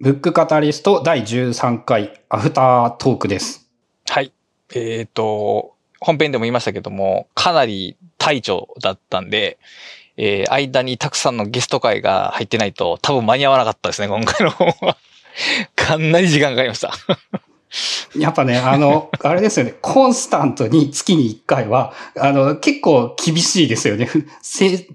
ブックカタリスト第13回アフタートークです。はい。えっ、と、本編でも言いましたけども、かなり大調だったんで、えー間にたくさんのゲスト会が入ってないと多分間に合わなかったですね、今回の方は。かなり時間かかりました。やっぱね、あの、あれですよね、コンスタントに月に1回は、あの、結構厳しいですよね。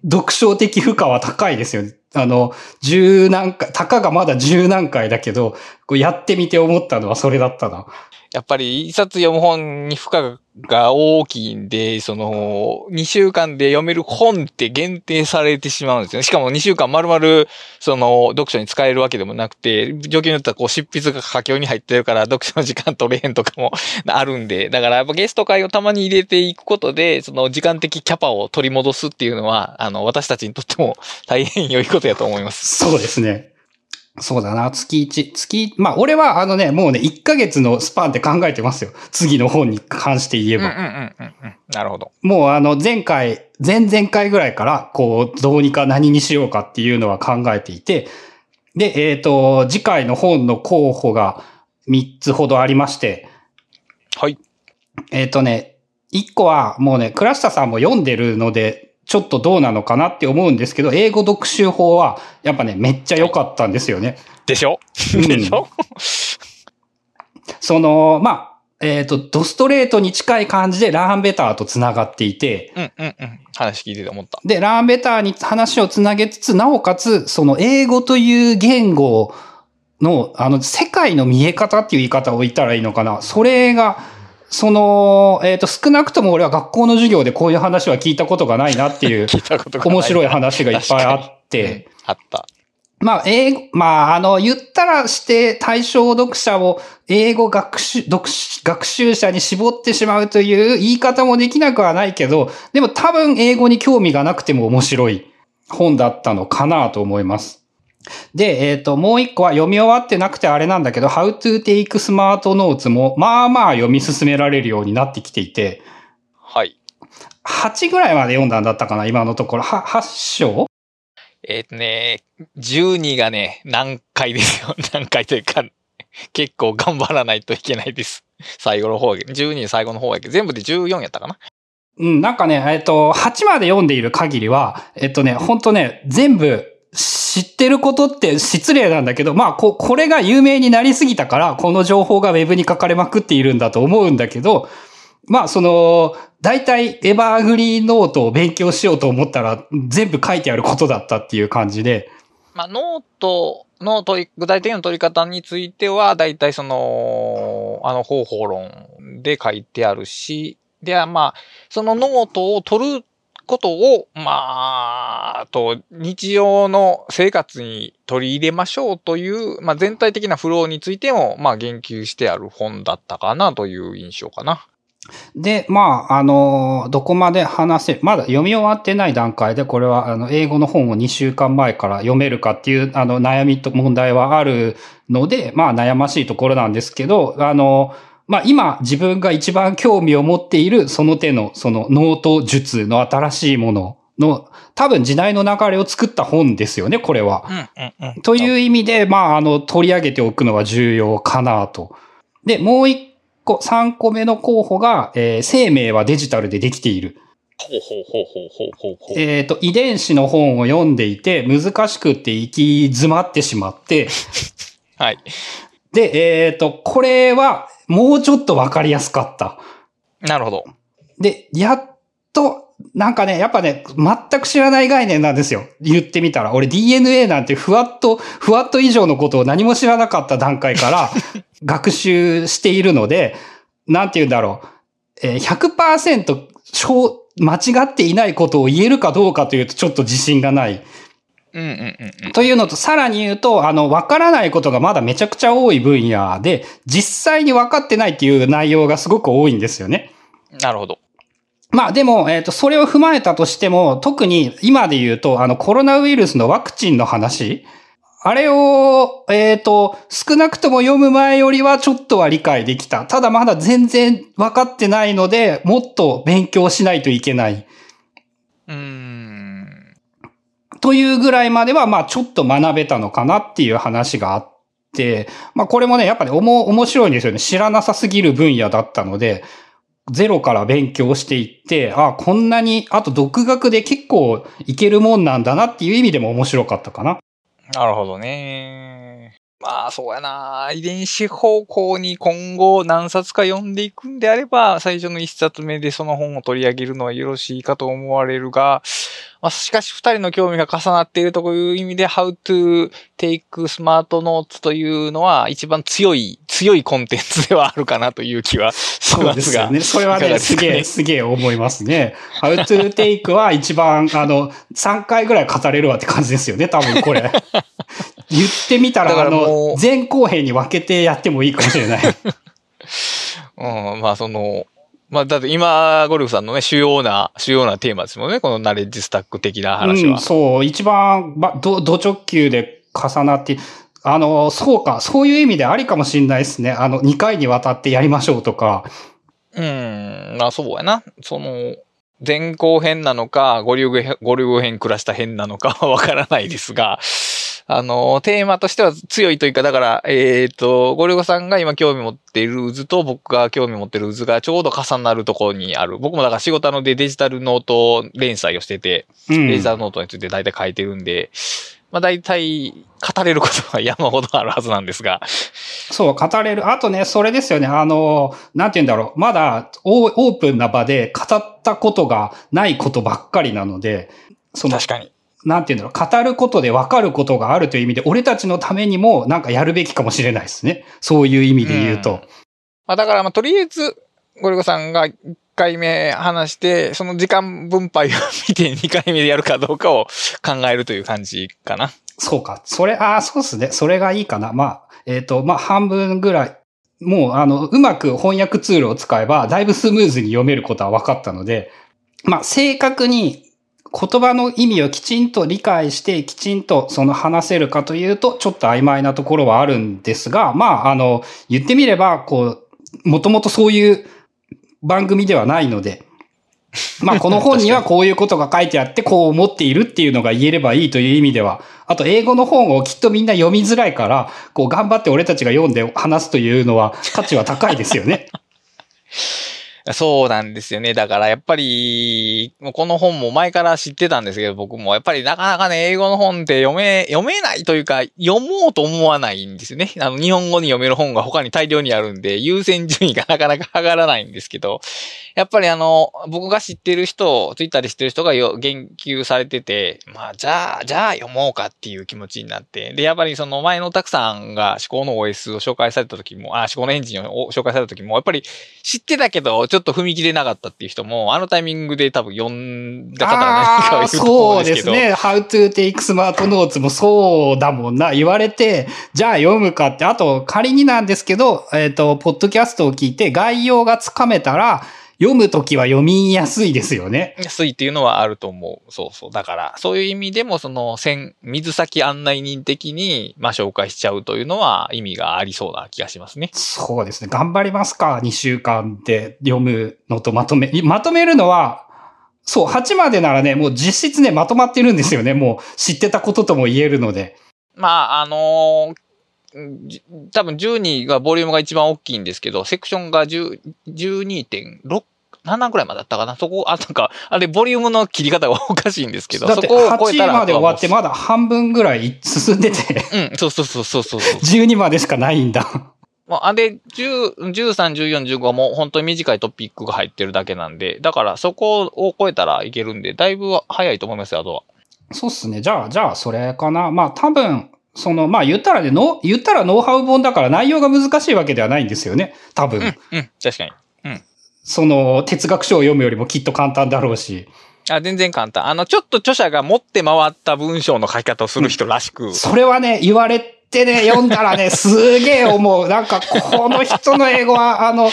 読書的負荷は高いですよね。あの、十何回、たかがまだ十何回だけど、こうやってみて思ったのはそれだったな。やっぱり一冊読む本に負荷が大きいんで、その、2週間で読める本って限定されてしまうんですよね。しかも2週間丸々、その、読書に使えるわけでもなくて、状況によってはこう、執筆が佳境に入ってるから、読書の時間取れへんとかも あるんで、だからやっぱゲスト会をたまに入れていくことで、その、時間的キャパを取り戻すっていうのは、あの、私たちにとっても大変良いことやと思います。そうですね。そうだな、月1、月、まあ俺はあのね、もうね、1ヶ月のスパンって考えてますよ。次の本に関して言えば。うんうんうんうんうん。なるほど。もうあの前回、前々回ぐらいから、こう、どうにか何にしようかっていうのは考えていて、で、えっ、と、次回の本の候補が3つほどありまして、はい。えっ、とね、1個はもうね、倉下さんも読んでるので、ちょっとどうなのかなって思うんですけど、英語読習法は、やっぱね、めっちゃ良かったんですよね。でしょ？うんでしょ？その、まあ、えっ、と、ドストレートに近い感じでラーンベターと繋がっていて、うんうんうん。話聞いてて思った。で、ラーンベターに話をつなげつつ、なおかつ、その英語という言語の、あの、世界の見え方っていう言い方を言ったらいいのかな。それが、その、えっ、と、少なくとも俺は学校の授業でこういう話は聞いたことがないなっていう、聞いたことがない。面白い話がいっぱいあって、うんあった。まあ、英語、まあ、あの、言ったらして対象読者を英語学習、読し学習者に絞ってしまうという言い方もできなくはないけど、でも多分英語に興味がなくても面白い本だったのかなと思います。で、えっ、と、もう一個は読み終わってなくてあれなんだけど、How to Take Smart Notes も、まあまあ読み進められるようになってきていて、はい。8ぐらいまで読んだんだったかな、今のところ。は、8章？えっ、とね、12がね、難解ですよ。難解というか、結構頑張らないといけないです。最後の方やけど、12最後の方やけど、全部で14やったかな。うん、なんかね、えっと、8まで読んでいる限りは、えっとね、ほんとね、全部知ってることって失礼なんだけど、まあ、こ、これが有名になりすぎたから、この情報がウェブに書かれまくっているんだと思うんだけど、まあ、その、大体エバーグリーノートを勉強しようと思ったら、全部書いてあることだったっていう感じで、まあ、ノートの取り、具体的な取り方については、だいたいその、あの方法論で書いてあるし、ではまあ、そのノートを取ることを、まあ、と、日常の生活に取り入れましょうという、まあ全体的なフローについても、まあ言及してある本だったかなという印象かな。で、まあ、あの、どこまで話せ、まだ読み終わってない段階で、これは、あの、英語の本を2週間前から読めるかっていう、あの、悩みと問題はあるので、まあ、悩ましいところなんですけど、あの、まあ、今、自分が一番興味を持っている、その手の、その、ノート術の新しいものの、多分時代の流れを作った本ですよね、これは。うんうんうん。という意味で、まあ、あの、取り上げておくのは重要かなと。で、もう一個、三個目の候補が、えー生命はデジタルでできている。ほうほうほうほうほうほうほう。えっ、と、遺伝子の本を読んでいて、難しくって行き詰まってしまって、はい。で、えっ、と、これは、もうちょっとわかりやすかった。なるほど。で、やっと、なんかね、やっぱね、全く知らない概念なんですよ。言ってみたら。俺 DNA なんてふわっと、ふわっと以上のことを何も知らなかった段階から 学習しているので、なんて言うんだろう。えー100%小間違っていないことを言えるかどうかというとちょっと自信がない。うんうんうんうん。というのと、さらに言うと、あの、わからないことがまだめちゃくちゃ多い分野で、実際に分かってないっていう内容がすごく多いんですよね。なるほど。まあでも、えっ、と、それを踏まえたとしても、特に今で言うと、あの、コロナウイルスのワクチンの話、あれを、えっ、と、少なくとも読む前よりはちょっとは理解できた。ただまだ全然分かってないので、もっと勉強しないといけない。うーん。というぐらいまでは、まあちょっと学べたのかなっていう話があって、まあこれもね、やっぱり、ね、面白いんですよね。知らなさすぎる分野だったので、ゼロから勉強していって、あ、こんなに、あと独学で結構いけるもんなんだなっていう意味でも面白かったかな。なるほどね。まあ、そうやな。遺伝子方向に今後何冊か読んでいくんであれば、最初の一冊目でその本を取り上げるのはよろしいかと思われるが、まあ、しかし二人の興味が重なっているという意味で、How to take smart notes というのは一番強い、強いコンテンツではあるかなという気はしますが。そうですよね。それはね、すげえ、すげえ思いますね。How to take は一番、あの、3回ぐらい語れるわって感じですよね、多分これ。言ってみたら、らあの、前後編に分けてやってもいいかもしれない。うん、まあその、まあ、だって今、ゴルフさんのね、主要な、主要なテーマですもんね。このナレッジスタック的な話は。うん、そう。一番、ば、ど、ド直球で重なって、あの、そうか、そういう意味でありかもしんないですね。あの、2回にわたってやりましょうとか。うん、まあそうやな。その、前後編なのか、ゴリュグ、ゴリュグ編暮らした編なのかはわからないですが、あの、テーマとしては強いというか、だから、えっ、ー、と、ゴリゴさんが今興味持っている渦と僕が興味持っている渦がちょうど重なるところにある。僕もだから仕事のでデジタルノート連載をしてて、うん、デジタルノートについて大体書いてるんで、まあ大体語れることは山ほどあるはずなんですが。そう、語れる。あとね、それですよね。あの、なんて言うんだろう。まだオープンな場で語ったことがないことばっかりなので、その、確かに。なんていうんだろう、語ることで分かることがあるという意味で、俺たちのためにもなんかやるべきかもしれないですね。そういう意味で言うと。うん、まあ、だからまあとりあえず、ゴリゴさんが1回目話して、その時間分配を見て2回目でやるかどうかを考えるという感じかな。そうか。それ、ああ、そうですね。それがいいかな。まあ、えっ、ー、と、まあ半分ぐらい。もう、あの、うまく翻訳ツールを使えば、だいぶスムーズに読めることは分かったので、まあ、正確に言葉の意味をきちんと理解して、きちんとその話せるかというと、ちょっと曖昧なところはあるんですが、まあ、あの、言ってみれば、こう、もともとそういう番組ではないので、まあ、この本にはこういうことが書いてあって、こう思っているっていうのが言えればいいという意味では、あと英語の本をきっとみんな読みづらいから、こう頑張って俺たちが読んで話すというのは価値は高いですよね。そうなんですよね。だからやっぱり、この本も前から知ってたんですけど、僕もやっぱりなかなかね、英語の本って読め、読めないというか、読もうと思わないんですよね。あの、日本語に読める本が他に大量にあるんで、優先順位がなかなか上がらないんですけど、やっぱりあの、僕が知ってる人、ツイッターで知ってる人がよ言及されてて、まあ、じゃあ、じゃあ読もうかっていう気持ちになって、で、やっぱりその前のたくさんが思考の OS を紹介された時も、あ、思考のエンジンを紹介された時も、やっぱり知ってたけど、ちょっと踏み切れなかったっていう人も、あのタイミングで多分読んだ方が何か いると思うんですけど。そうですね。How to take smart notes もそうだもんな。言われて、じゃあ読むかって、あと仮になんですけど、えっ、ー、と、ポッドキャストを聞いて概要がつかめたら、読むときは読みやすいですよね。安いっていうのはあると思う。そうそう。だから、そういう意味でも、その、線、水先案内人的に、まあ、紹介しちゃうというのは意味がありそうな気がしますね。そうですね。頑張りますか。2週間で読むのとまとめ、まとめるのは、そう、8までならね、もう実質ね、まとまってるんですよね。もう知ってたこととも言えるので。まあ、あのー多分12がボリュームが一番大きいんですけど、セクションが12.6 7ぐらいまでだったかなそこ、あ、なんか、あれ、ボリュームの切り方がおかしいんですけど、そこを超えたら。8まで終わってまだ半分ぐらい進んでてうん、そうそうそうそうそう。12までしかないんだ。もうあれ、10、13、14、15はもう本当に短いトピックが入ってるだけなんで、だからそこを超えたらいけるんで、だいぶ早いと思いますよ、あとは。そうっすね。じゃあ、じゃあ、それかな。まあ、多分、その、まあ言ったらね、の、言ったらノウハウ本だから内容が難しいわけではないんですよね。多分。うん、うん、確かに。うん。その、哲学書を読むよりもきっと簡単だろうし。あ、全然簡単。あの、ちょっと著者が持って回った文章の書き方をする人らしく。うん、それはね、言われてね、読んだらね、すげえ思う。なんか、この人の英語は、あの、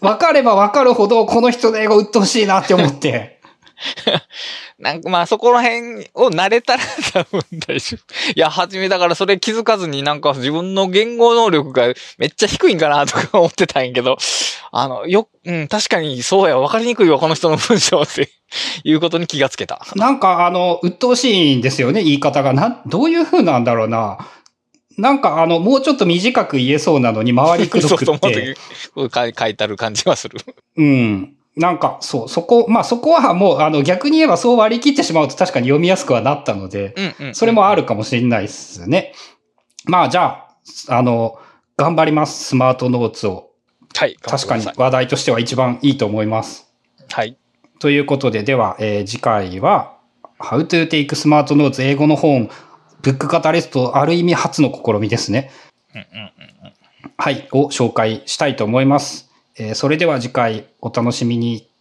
分かれば分かるほど、この人の英語鬱陶しいなって思って。なんかまあそこら辺を慣れたら 多分大丈夫。いや、初めだからそれ気づかずになんか自分の言語能力がめっちゃ低いんかなとか思ってたんやけど、あの、よ、うん、確かにそうや、わかりにくいわ、この人の文章っていうことに気がつけた。なんかあの、鬱陶しいんですよね、言い方が。な、どういう風なんだろうな。なんかあの、もうちょっと短く言えそうなのに回りくどそうそう、くって。もっと書い書いてある感じはする。うん。なんか、そう、そこ、まあそこはもう、あの、逆に言えばそう割り切ってしまうと確かに読みやすくはなったので。それもあるかもしれないですね。まあじゃあ、あの、頑張ります、スマートノーツを。はい。確かに話題としては一番いいと思います。はい。ということで、では、えー次回は、How to take smart notes 英語の本、ブックカタリスト、ある意味初の試みですね。うんうんうん。はい、を紹介したいと思います。えーそれでは次回お楽しみに。